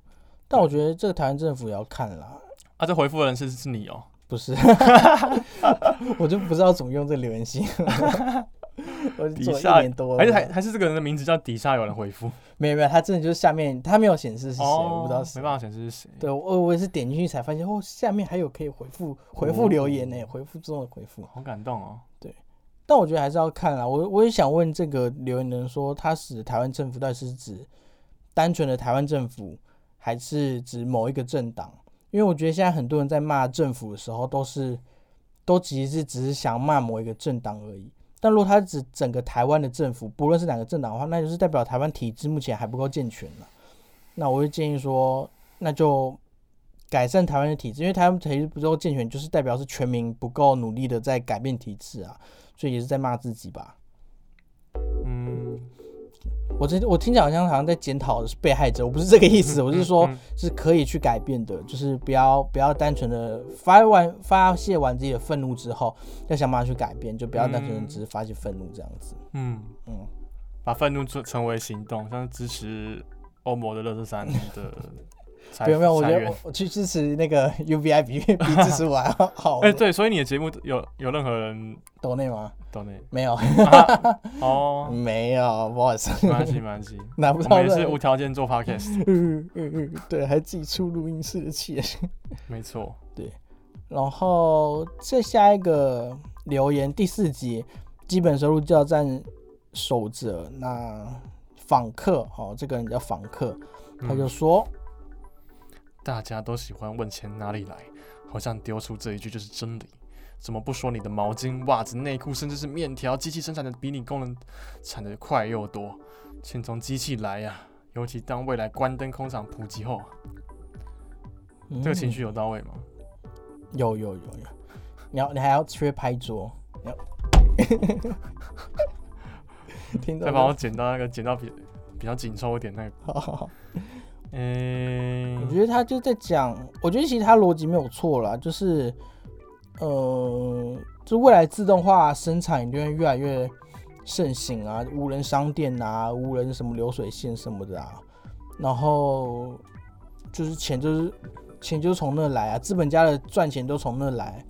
但我觉得这个台湾政府也要看啦，啊，这回复的人是是你哦、不是，我就不知道怎么用这个留言信，我就做了底下一年多了，还是还还是这个人的名字叫底下有人回复，没有没有，他真的就是下面他没有显示是谁，我不知道没。办法显示是谁。对我我也是点进去才发现，哦，下面还有可以回复回复留言呢，回复中的回复。好感动哦、对但我觉得还是要看啊。我我也想问这个留言人说，他指台湾政府到底是指单纯的台湾政府，还是指某一个政党？因为我觉得现在很多人在骂政府的时候，都是都其实是只是想骂某一个政党而已。但如果他指整个台湾的政府，不论是哪个政党的话，那就是代表台湾体制目前还不够健全了。那我会建议说，那就改善台湾的体制，因为台湾体制不够健全，就是代表是全民不够努力的在改变体制啊。所以也是在骂自己吧。嗯，我这我听起来好像好像在检讨是被害者，我不是这个意思，我是说嗯。是可以去改变的，就是不要不要单纯的发完发泄完自己的愤怒之后，要想办法去改变，就不要单纯的只是发泄愤怒这样子。嗯，嗯，把愤怒做成为行动，像支持欧盟的乐色山的裁没有没有，我觉得我我去支持那个 UBI 比比支持我还要 好。哎、对，所以你的节目有有任何人抖内吗？抖内没有，哦，没有，不好意思，没关系没关系，拿不我到任何们也是无条件做 podcast，嗯嗯嗯，对，还自己出录音室的钱。没错，对然后再下一个留言，第四集基本收入就要占守则。那访客哦，这个人叫访客，他就嗯说，大家都喜欢问钱哪里来，好像丢出这一句就是真理。怎么不说你的毛巾、袜子、内裤，甚至是面条，机器生产的比你工人产的快又多？钱从机器来呀、尤其当未来关灯工厂普及后，这个情绪有到位吗？嗯有有有有，你要你还要缺拍桌，你要 听到再帮我吗？剪到那个剪到比比较紧凑一点那个，好好好嗯、我觉得他就在讲，我觉得其实他逻辑没有错啦，就是，呃，就未来自动化生产一定会越来越盛行啊，无人商店啊，无人什么流水线什么的啊，然后就是钱就是钱就是从那来啊，资本家的赚钱都从那来，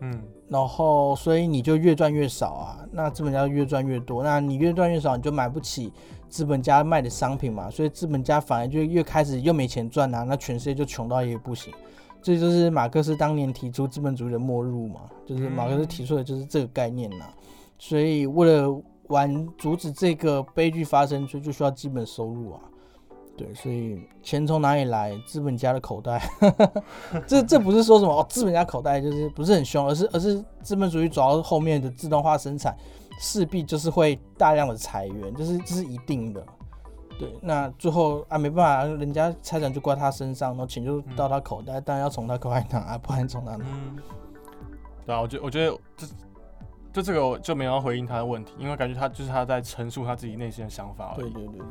嗯然后所以你就越赚越少啊，那资本家越赚越多，那你越赚越少，你就买不起资本家卖的商品嘛，所以资本家反而就越开始又没钱赚啊，那全世界就穷到也不行。这就是马克思当年提出资本主义的末日嘛，就是马克思提出的就是这个概念呐。所以为了完阻止这个悲剧发生，所以就需要基本收入啊。对，所以钱从哪里来？资本家的口袋。这这不是说什么哦，资本家口袋就是不是很凶，而是而是资本主义走到后面的自动化生产，势必就是会大量的裁员，这是这是一定的。对，那最后啊没办法，人家财产就挂他身上，然后钱就到他口袋，当然要从他口袋拿，啊不然从哪拿？嗯，对啊，我觉我觉得这就这个我就没有要回应他的问题，因为感觉他就是他在陈述他自己内心的想法。对对对对。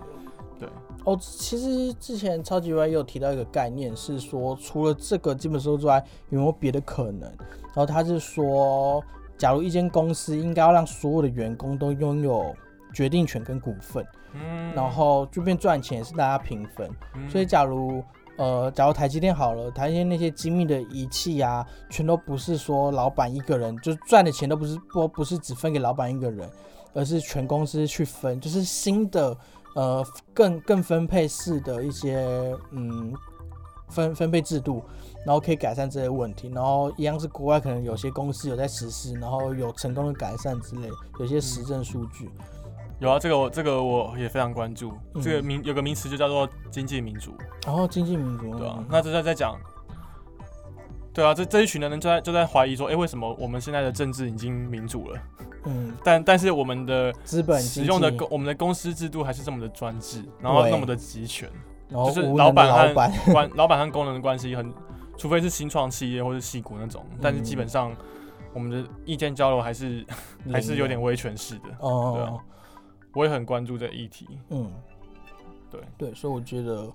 对，哦，其实之前超级 Y 也有提到一个概念，是说除了这个基本收入之外，有没有别的可能？然后他是说，假如一间公司应该要让所有的员工都拥有决定权跟股份，嗯。然后这边赚钱也是大家平分。嗯。所以假如呃，假如台积电好了，台积电那些精密的仪器啊，全都不是说老板一个人，就是赚的钱都不是不不是只分给老板一个人，而是全公司去分，就是新的呃更更分配式的一些嗯分分配制度，然后可以改善这些问题，然后一样是国外可能有些公司有在实施，然后有成功的改善之类，有些实证数据。有啊，这个我这个我也非常关注。嗯。这个名有个名词就叫做经济民主，然后经济民主，对啊嗯，那这在在讲，对啊，这这一群的人就在就在怀疑说，哎、为什么我们现在的政治已经民主了，嗯，但但是我们的资本使用的公我们的公司制度还是这么的专制，然后那么的集权，然后就是老板和老板，关老板和工人的关系很，除非是新创企业或者戏骨那种，但是基本上我们的意见交流还是还是有点威权式的。对哦啊，我也很关注这议题。嗯，对对，所以我觉得，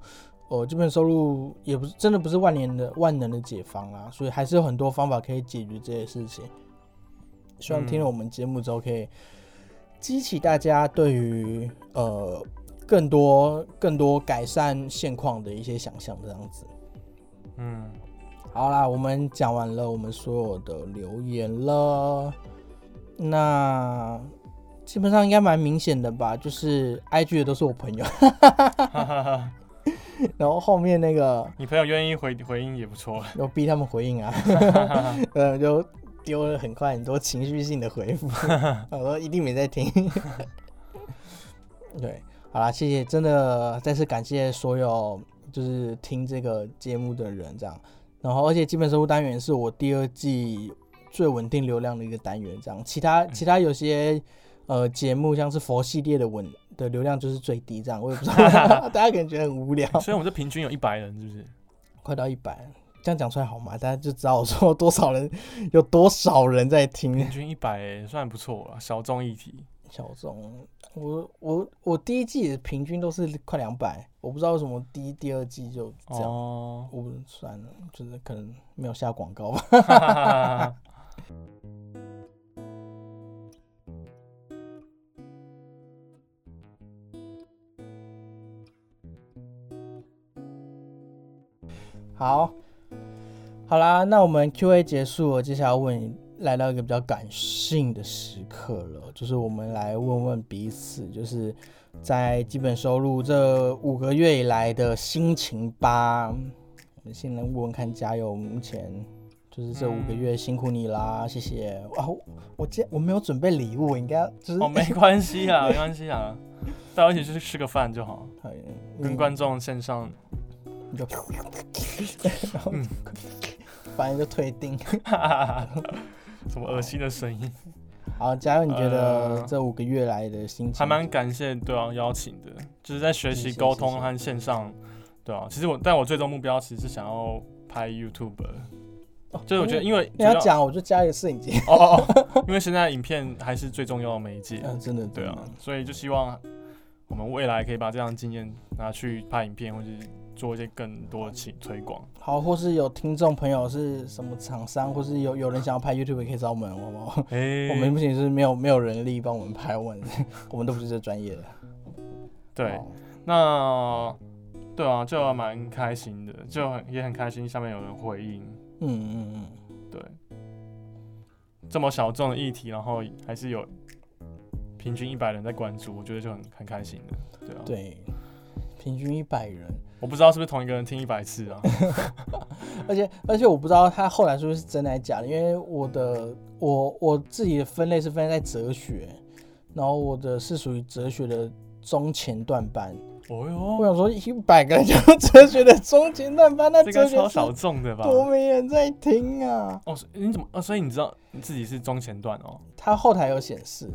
呃，基本收入也不是真的不是万年的万能的解方啦，所以还是有很多方法可以解决这些事情。希望听了嗯我们节目之后，可以激起大家对于呃更多更多改善现况的一些想象，这样子。嗯，好啦，我们讲完了我们所有的留言了，那基本上应该蛮明显的吧，就是 IG 的都是我朋友。然后后面那个你朋友愿意回回应也不错。我逼他们回应啊，呃，就丢了很快很多情绪性的回复，我说一定没在听。对，好啦，谢谢，真的再次感谢所有就是听这个节目的人，这样。然后，而且基本收入单元是我第二季最稳定流量的一个单元，这样。其他其他有些呃节目，像是佛系列的稳的流量就是最低，这样。我也不知道，大家可能觉得很无聊。所以我们这平均有一百人，是不是？快到一百，这样讲出来好吗？大家就知道我说多少人，有多少人在听平。均一百算不错了，小众议题。小众，我我我第一季平均都是快两百，我不知道为什么第一、第二季就这样。哦，我不算了，就是可能没有下广告吧。哈哈哈哈哈。好，好啦，那我们 Q&A 结束了，接下来问你，来到一个比较感性的时刻了，就是我们来问问彼此，就是在基本收入这五个月以来的心情吧。我们先来问问看，加油！目前就是这五个月辛苦你啦，谢谢。哇，我我今我没有准备礼物，我应该就是哦，没关系啊，没关系啊，大家一起去吃个饭就好，跟嗯观众线上。你就，然后嗯反正就退订。什么恶心的声音？好，加油！你觉得呃这五个月来的心情还蛮感谢对啊邀请的，就是在学习沟通和线上，对啊。其实我但我最终目标其实是想要拍 YouTube，就是我觉得因为你要讲，我就加一个摄影机。哦哦哦，因为现在影片还是最重要的媒介，嗯，真的，对啊，所以就希望我们未来可以把这样的经验拿去拍影片，或者是做一些更多的推推广。好，或是有听众朋友是什么厂商，或是有有人想要拍 YouTube，也可以找我们，好不好？哎、我们不仅是没有没有人力帮我们拍，我 们我们都不是这专业的。对，那对啊，就蛮开心的，就很也很开心，下面有人回应，嗯嗯嗯，对，这么小众的议题，然后还是有平均一百人在关注，我觉得就很很开心的，对啊，对，平均一百人，我不知道是不是同一个人听一百次啊，而且而且我不知道他后来是不是真的还是假的，因为我的我我自己的分类是分在哲学，然后我的是属于哲学的中前段班。哦哟我，想说一百个人就哲学的中前段班，那这哲学超小众的吧？多没人在听啊！哦，你怎么？哦，所以你知道你自己是中前段哦，他后台有显示，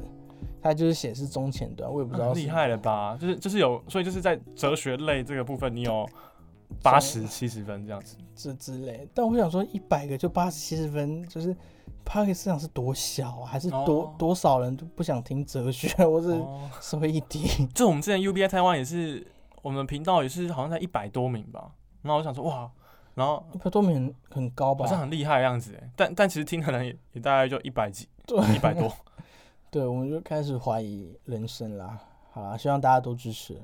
它就是显示中前端，我也不知道厉害了吧？就是就是有，所以就是在哲学类这个部分，你有八十七十分这样子。之之类。但我想说，一百个就八十七十分，就是 p a r k 市场是多小啊？还是多、哦多少人都不想听哲学，或是哦，稍微一点？就我们之前 UBI 台湾也是，我们频道也是好像在一百多名吧。然后我想说哇，然后一百多名很很高吧好？像很厉害的样子哎，但但其实听的人也也大概就一百几，对一百多。对，我们就开始怀疑人生啦。好啦，希望大家都支持。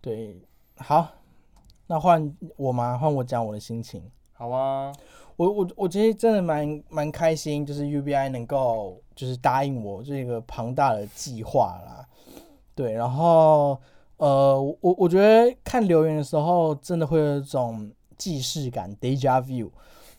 对，好，那换我吗？换我讲我的心情。好啊，我我我其实真的蛮蛮开心，就是 UBI 能够就是答应我这个庞大的计划啦。对，然后呃，我我觉得看留言的时候，真的会有一种既视感 （deja vu）。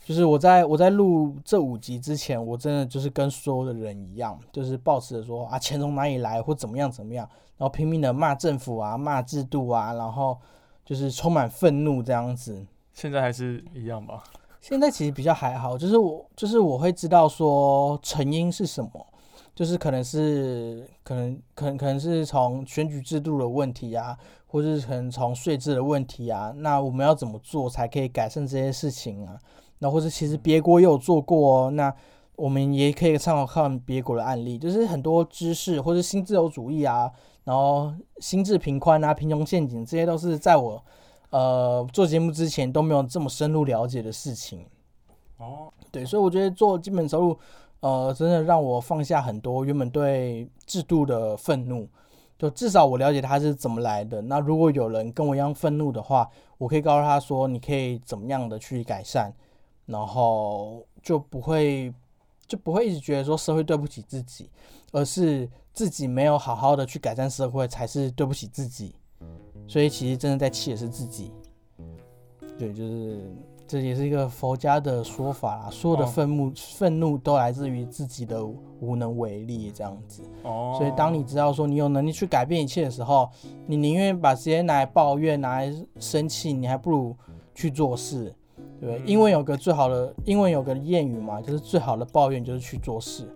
就是我在我在录这五集之前，我真的就是跟所有的人一样，就是抱持着说啊钱从哪里来或怎么样怎么样，然后拼命的骂政府啊、骂制度啊，然后就是充满愤怒这样子。现在还是一样吧。现在其实比较还好，就是我就是我会知道说成因是什么，就是可能是可能可能可能是从选举制度的问题啊，或者是可能从税制的问题啊，那我们要怎么做才可以改善这些事情啊？那或者其实别国也有做过哦，那我们也可以参考看别国的案例，就是很多知识或者新自由主义啊，然后心智贫宽啊、贫穷陷阱，这些都是在我呃做节目之前都没有这么深入了解的事情。哦，对，所以我觉得做基本收入，呃，真的让我放下很多原本对制度的愤怒。就至少我了解它是怎么来的。那如果有人跟我一样愤怒的话，我可以告诉他说，你可以怎么样的去改善，然后就不会就不会一直觉得说社会对不起自己，而是自己没有好好的去改善社会才是对不起自己。所以其实真的在气的是自己。对，就是这也是一个佛家的说法啦，所有的哦愤怒、愤怒都来自于自己的无能为力，这样子。哦，所以当你知道说你有能力去改变一切的时候，你宁愿把时间拿来抱怨、拿来生气，你还不如去做事，对不对？嗯英文有个最好的英文有个谚语嘛，就是最好的抱怨就是去做事。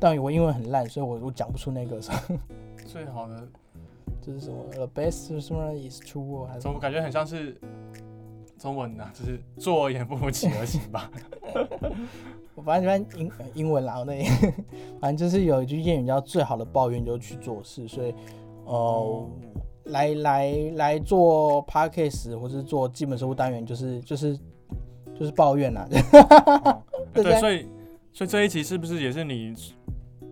但我英文很烂，所以我我讲不出那个最好的，就是什么 the best solution is to work 还是什么怎么感觉很像是中文呐、就是做也不如起而行吧。我反正反正英呃英文啦，我那里 反正就是有一句谚语叫“最好的抱怨就是去做事”，所以呃，来来来做 podcast 或是做基本收入单元，就是就是就是抱怨啦。哦对 对，所以所以这一集是不是也是你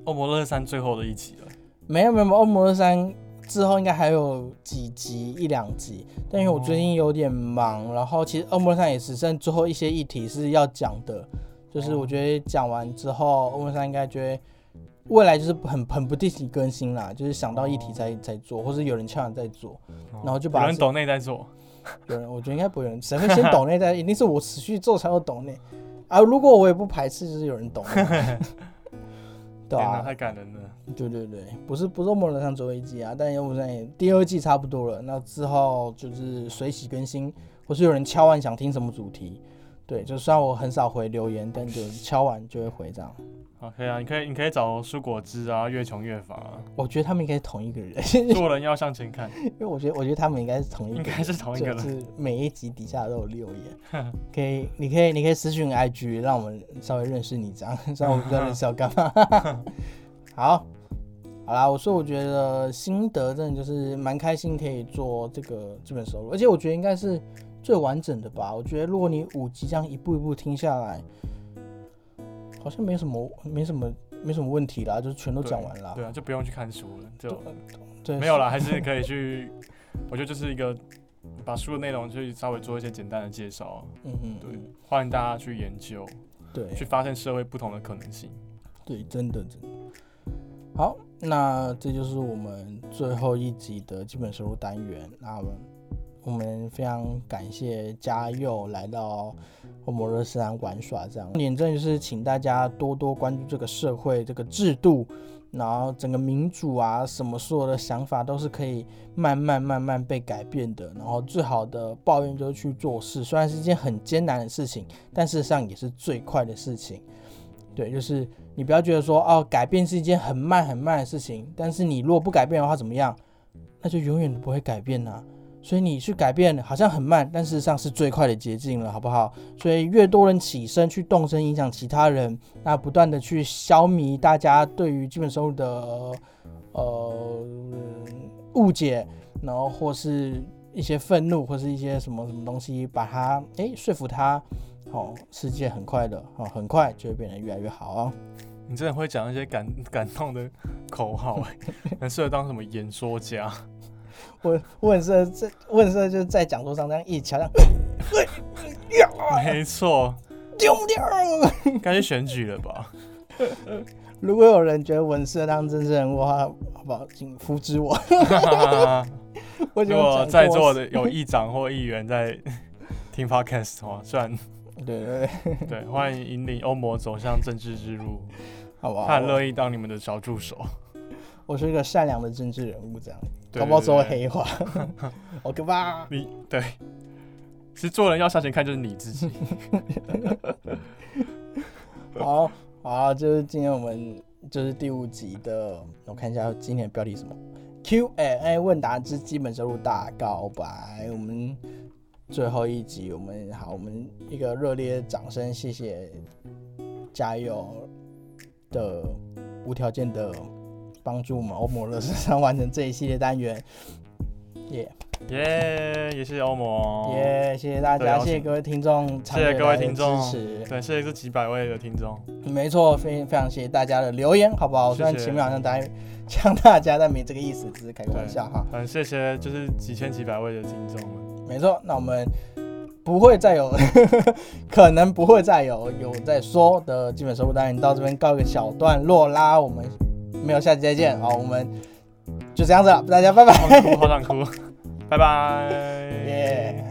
欧摩勒山最后的一集了？没有没有，没有欧摩勒山之后应该还有几集一两集，但因为我最近有点忙，然后其实欧摩勒山也只剩最后一些议题是要讲的，就是我觉得讲完之后，欧摩勒山应该觉得未来就是很很不定期更新啦，就是想到议题才才做，或是有人敲完再做，然后就把有人抖内在做，有人我觉得应该不会有人，谁会先懂内再，一定是我持续做才有抖内啊，如果我也不排斥，就是有人抖内，对啊，太感人了。对对对，不是不是莫人上最后一季啊，但又不是第二季差不多了，那之后就是随喜更新，或是有人敲完想听什么主题，对，就虽然我很少回留言，但就敲完就会回这样。好，可以啊，你可以你可以找蔬果汁啊，越穷越乏、啊，我觉得他们应该是同一个人，做人要向前看，因为我觉得我觉得他们应该是同一个人，应该是同一个人。就是每一集底下都有留言，可以，你可以，你可以私讯 IG，让我们稍微认识你，这样，虽然我不知道认识要干嘛。好，好啦，我说我觉得心得真的就是蛮开心，可以做这个这本收入，而且我觉得应该是最完整的吧。我觉得如果你五集这样一步一步听下来，好像没什么，没什么，没什么问题啦，就是全都讲完了。对啊，就不用去看书了，就对，没有啦，还是可以去。我觉得就是一个把书的内容去稍微做一些简单的介绍，嗯嗯，对嗯欢迎大家去研究，对，去发现社会不同的可能性。对，真的真的。好，那这就是我们最后一集的基本收入单元。那我们我们非常感谢嘉佑来到欧摩热斯兰玩耍，这样点真的就是请大家多多关注这个社会这个制度，然后整个民主啊，什么所有的想法都是可以慢慢慢慢被改变的。然后最好的抱怨就是去做事，虽然是一件很艰难的事情，但事实上也是最快的事情。对，就是你不要觉得说哦，改变是一件很慢很慢的事情，但是你如果不改变的话怎么样？那就永远都不会改变呐、所以你去改变好像很慢，但事实上是最快的捷径了，好不好？所以越多人起身去动身，影响其他人，那不断的去消弭大家对于基本收入的呃误解，然后或是一些愤怒，或是一些什么什么东西，把它诶说服他，哦，世界很快的哦，很快就会变得越来越好哦。你真的会讲一些感感动的口号、欸，很适合当什么演说家。我我很适合在，我很适合就是在讲座上这样一起敲，这样 没错，丢不掉。该去选举了吧？如果有人觉得我很适合当政治人物的话，好不好，请扶植我。我如果在座的有议长或议员在听 podcast 的话，虽然对对对，对，欢迎引领欧魔走向政治之路，好不好？他很乐意当你们的小助手。我是一个善良的政治人物，这样，对搞不好说对对黑话，好可怕。你对，其实做人要向前看，就是你自己。好，好，就是今天我们就是第五集的，我看一下今天的标题是什么？Q&A 问答之基本收入大告白。我们最后一集，我们好，我们一个热烈掌声，谢谢加油的无条件的帮助我们欧摩乐身上完成这一系列单元，耶耶，也谢谢欧盟。耶，谢谢大家，谢谢各位听众，谢谢各位听众支持。对，谢谢这几百位的听众。没错，非非常谢谢大家的留言，好不好？谢谢虽然前面好像大家呛大家，但没这个意思，只是开个玩笑哈。很谢谢，就是几千几百位的听众们。没错，那我们不会再有，可能不会再有有在说的基本收入单元到这边告一个小段落啦。我们没有下期再见，好，我们就这样子了，大家拜拜。好想哭，好想哭，拜拜。耶